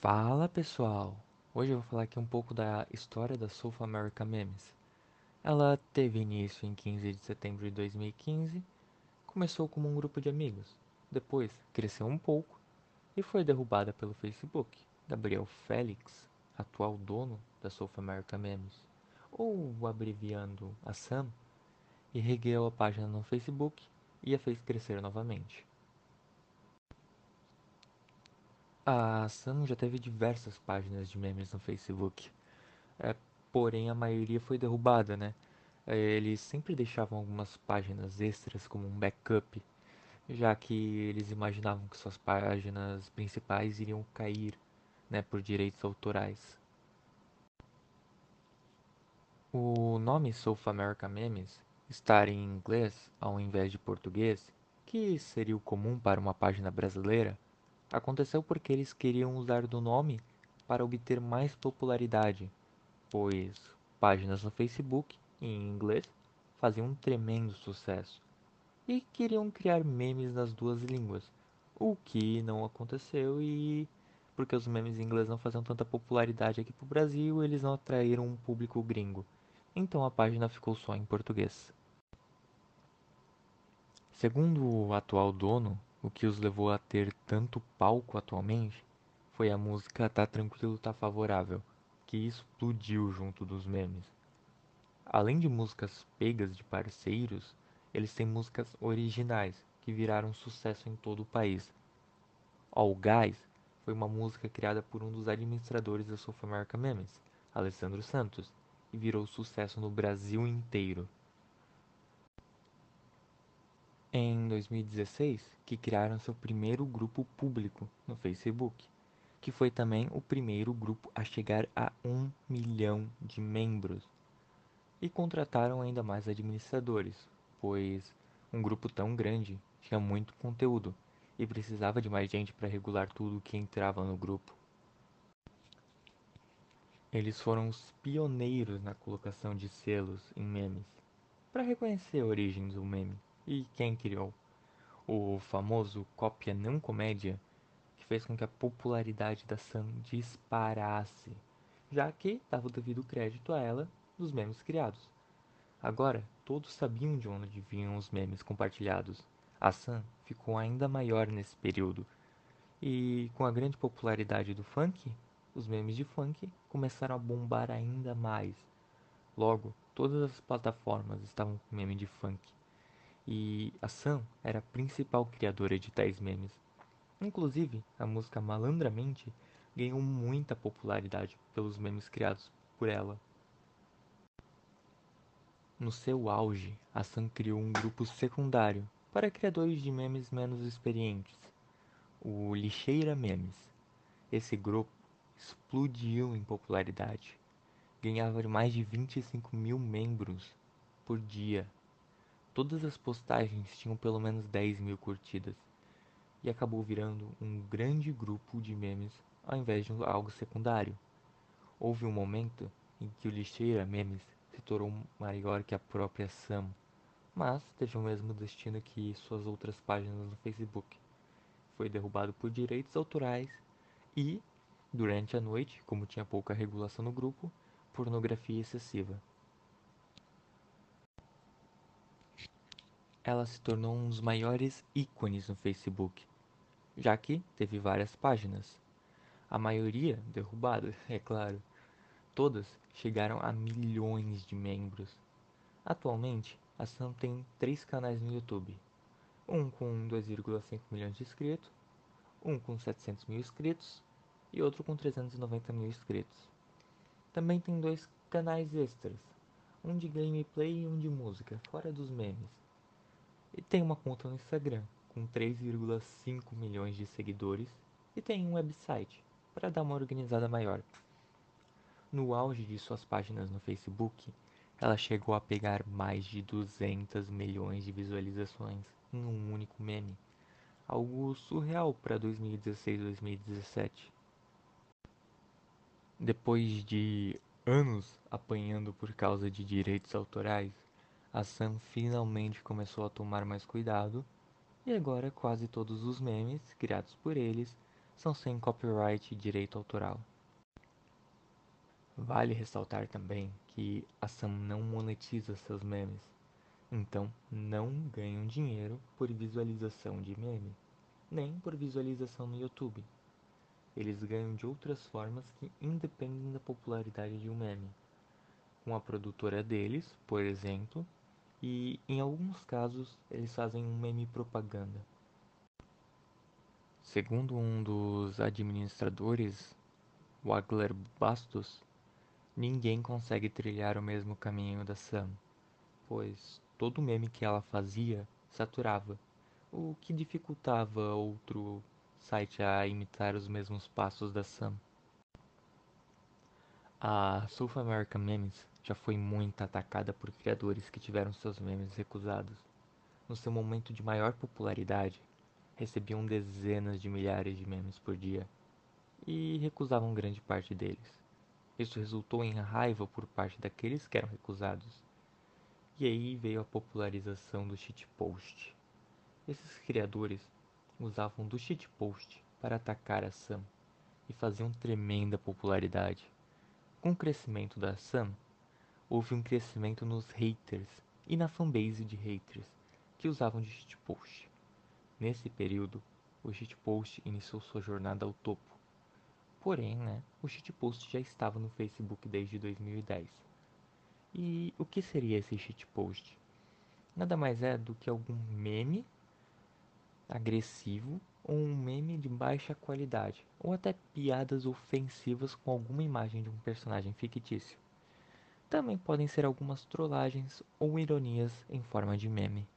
Fala pessoal! Hoje eu vou falar aqui um pouco da história da South America Memes. Ela teve início em 15 de setembro de 2015, começou como um grupo de amigos, depois cresceu um pouco e foi derrubada pelo Facebook. Gabriel Félix, atual dono da South America Memes, ou abreviando a Sam, ergueu a página no Facebook e a fez crescer novamente. A Sam já teve diversas páginas de memes no Facebook, é, porém a maioria foi derrubada, né? É, eles sempre deixavam algumas páginas extras como um backup, já que eles imaginavam que suas páginas principais iriam cair, né, por direitos autorais. O nome South America Memes estar em inglês ao invés de português, que seria o comum para uma página brasileira, Aconteceu porque eles queriam usar do nome para obter mais popularidade, pois páginas no Facebook, em inglês, faziam um tremendo sucesso. E queriam criar memes nas duas línguas, o que não aconteceu e porque os memes em inglês não faziam tanta popularidade aqui pro Brasil, eles não atraíram um público gringo. Então a página ficou só em português. Segundo o atual dono, o que os levou a ter tanto palco atualmente foi a música Tá Tranquilo, Tá Favorável, que explodiu junto dos memes. Além de músicas pegas de parceiros, eles têm músicas originais que viraram sucesso em todo o país. All Guys foi uma música criada por um dos administradores da South America Memes, Alessandro Santos, e virou sucesso no Brasil inteiro em 2016 que criaram seu primeiro grupo público no Facebook, que foi também o primeiro grupo a chegar a um milhão de membros. E contrataram ainda mais administradores, pois um grupo tão grande tinha muito conteúdo e precisava de mais gente para regular tudo que entrava no grupo. Eles foram os pioneiros na colocação de selos em memes, para reconhecer a origem do meme e quem criou. O famoso cópia não comédia que fez com que a popularidade da Sam disparasse, já que dava o devido crédito a ela dos memes criados. Agora, todos sabiam de onde vinham os memes compartilhados. A Sam ficou ainda maior nesse período. E com a grande popularidade do funk, os memes de funk começaram a bombar ainda mais. Logo, todas as plataformas estavam com meme de funk e a Sam era a principal criadora de tais memes. Inclusive, a música Malandramente ganhou muita popularidade pelos memes criados por ela. No seu auge, a Sam criou um grupo secundário para criadores de memes menos experientes, o Lixeira Memes. Esse grupo explodiu em popularidade, ganhava mais de 25 mil membros por dia Todas as postagens tinham pelo menos 10 mil curtidas e acabou virando um grande grupo de memes ao invés de algo secundário. Houve um momento em que o Lixeira Memes se tornou maior que a própria Sam, mas teve o mesmo destino que suas outras páginas no Facebook. Foi derrubado por direitos autorais e, durante a noite, como tinha pouca regulação no grupo, pornografia excessiva. Ela se tornou um dos maiores ícones no Facebook, já que teve várias páginas. A maioria derrubada, é claro. Todas chegaram a milhões de membros. Atualmente, a Sam tem três canais no YouTube. Um com 2,5 milhões de inscritos, um com 700 mil inscritos e outro com 390 mil inscritos. Também tem dois canais extras, um de gameplay e um de música, fora dos memes. E tem uma conta no Instagram com 3,5 milhões de seguidores e tem um website para dar uma organizada maior. No auge de suas páginas no Facebook, ela chegou a pegar mais de 200 milhões de visualizações em um único meme, algo surreal para 2016-2017. Depois de anos apanhando por causa de direitos autorais, a Sam finalmente começou a tomar mais cuidado e agora quase todos os memes criados por eles são sem copyright e direito autoral. Vale ressaltar também que a Sam não monetiza seus memes, então não ganham dinheiro por visualização de meme, nem por visualização no YouTube. Eles ganham de outras formas que independem da popularidade de um meme, com a produtora deles, por exemplo, e em alguns casos eles fazem um meme propaganda. Segundo um dos administradores, Wagler Bastos, ninguém consegue trilhar o mesmo caminho da Sam, pois todo meme que ela fazia saturava, o que dificultava outro site a imitar os mesmos passos da Sam. A South American Memes já foi muito atacada por criadores que tiveram seus memes recusados. No seu momento de maior popularidade, recebiam dezenas de milhares de memes por dia e recusavam grande parte deles. Isso resultou em raiva por parte daqueles que eram recusados. E aí veio a popularização do shitpost. Esses criadores usavam do shitpost para atacar a Sam e faziam tremenda popularidade. Com o crescimento da Sam, houve um crescimento nos haters e na fanbase de haters que usavam de shitpost. Nesse período, o shitpost iniciou sua jornada ao topo Porém, né, o shitpost já estava no Facebook desde 2010. E o que seria esse shitpost? Nada mais é do que algum meme agressivo ou um meme de baixa qualidade, ou até piadas ofensivas com alguma imagem de um personagem fictício. Também podem ser algumas trollagens ou ironias em forma de meme.